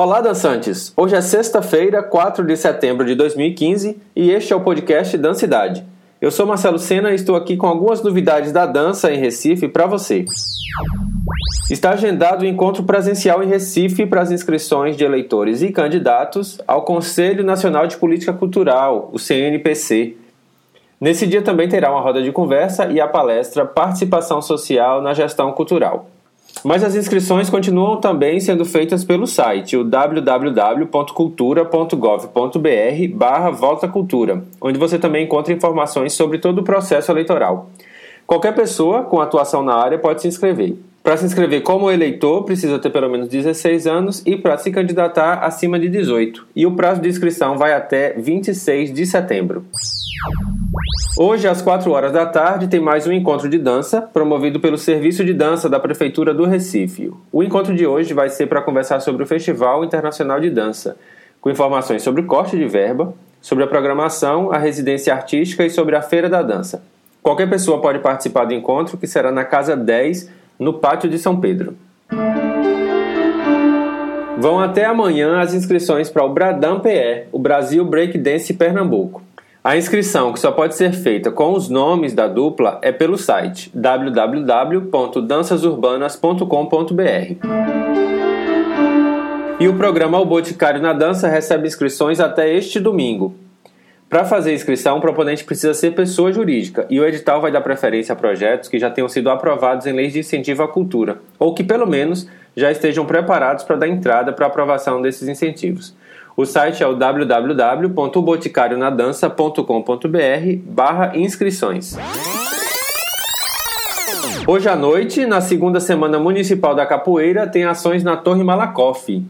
Olá, dançantes! Hoje é sexta-feira, 4 de setembro de 2015 e este é o podcast Dancidade. Eu sou Marcelo Sena e estou aqui com algumas novidades da dança em Recife para você. Está agendado o encontro presencial em Recife para as inscrições de eleitores e candidatos ao Conselho Nacional de Política Cultural, o CNPC. Nesse dia também terá uma roda de conversa e a palestra Participação Social na Gestão Cultural. Mas as inscrições continuam também sendo feitas pelo site, o www.cultura.gov.br barra Volta Cultura, onde você também encontra informações sobre todo o processo eleitoral. Qualquer pessoa com atuação na área pode se inscrever. Para se inscrever como eleitor, precisa ter pelo menos 16 anos e para se candidatar acima de 18. E o prazo de inscrição vai até 26 de setembro. Hoje, às 4 horas da tarde, tem mais um encontro de dança, promovido pelo Serviço de Dança da Prefeitura do Recife. O encontro de hoje vai ser para conversar sobre o Festival Internacional de Dança, com informações sobre o corte de verba, sobre a programação, a residência artística e sobre a Feira da Dança. Qualquer pessoa pode participar do encontro, que será na Casa 10, no Pátio de São Pedro. Vão até amanhã as inscrições para o Bradam PE, o Brasil Breakdance Pernambuco. A inscrição, que só pode ser feita com os nomes da dupla, é pelo site www.dançasurbanas.com.br. E o programa O Boticário na Dança recebe inscrições até este domingo. Para fazer inscrição, o proponente precisa ser pessoa jurídica e o edital vai dar preferência a projetos que já tenham sido aprovados em leis de incentivo à cultura, ou que pelo menos já estejam preparados para dar entrada para a aprovação desses incentivos. O site é o www.boticarionadança.com.br barra inscrições. Hoje à noite, na segunda semana municipal da capoeira, tem ações na Torre Malakoff.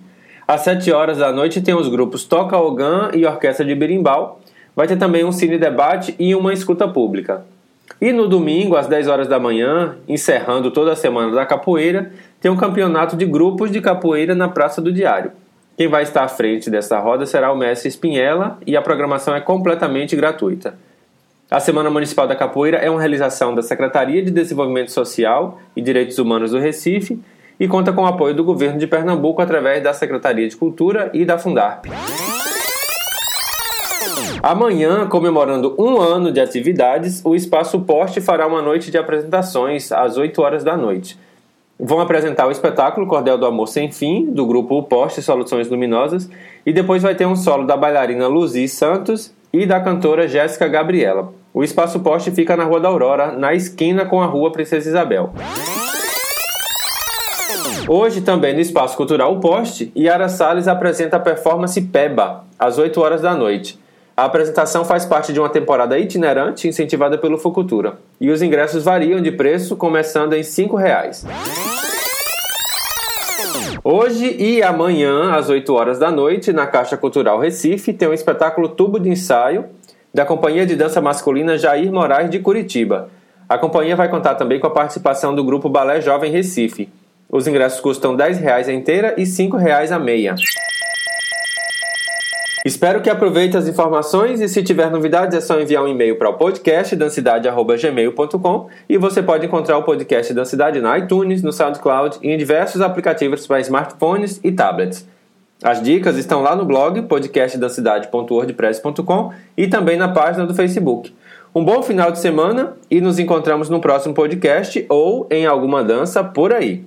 Às 7 horas da noite tem os grupos Toca Ogan e Orquestra de Berimbau. Vai ter também um cine debate e uma escuta pública. E no domingo, às 10 horas da manhã, encerrando toda a semana da capoeira, tem um campeonato de grupos de capoeira na Praça do Diário. Quem vai estar à frente dessa roda será o mestre Espinhela e a programação é completamente gratuita. A Semana Municipal da Capoeira é uma realização da Secretaria de Desenvolvimento Social e Direitos Humanos do Recife e conta com o apoio do governo de Pernambuco através da Secretaria de Cultura e da Fundarp. Amanhã, comemorando um ano de atividades, o Espaço Porte fará uma noite de apresentações às 8 horas da noite. Vão apresentar o espetáculo Cordel do Amor Sem Fim, do grupo O Poste Soluções Luminosas, e depois vai ter um solo da bailarina Luzi Santos e da cantora Jéssica Gabriela. O Espaço Poste fica na Rua da Aurora, na esquina com a Rua Princesa Isabel. Hoje, também no Espaço Cultural O Poste, Yara Salles apresenta a performance Peba, às 8 horas da noite. A apresentação faz parte de uma temporada itinerante incentivada pelo Fucultura, e os ingressos variam de preço, começando em R$ 5,00. Hoje e amanhã, às 8 horas da noite, na Caixa Cultural Recife, tem um espetáculo Tubo de Ensaio da Companhia de Dança Masculina Jair Moraes de Curitiba. A companhia vai contar também com a participação do grupo Balé Jovem Recife. Os ingressos custam R$ 10,00 a inteira e R$ 5,00 a meia. Espero que aproveite as informações e se tiver novidades é só enviar um e-mail para o podcast dancidade@gmail.com e você pode encontrar o podcast Dancidade na iTunes, no SoundCloud e em diversos aplicativos para smartphones e tablets. As dicas estão lá no blog podcastdancidade.wordpress.com e também na página do Facebook. Um bom final de semana e nos encontramos no próximo podcast ou em alguma dança por aí.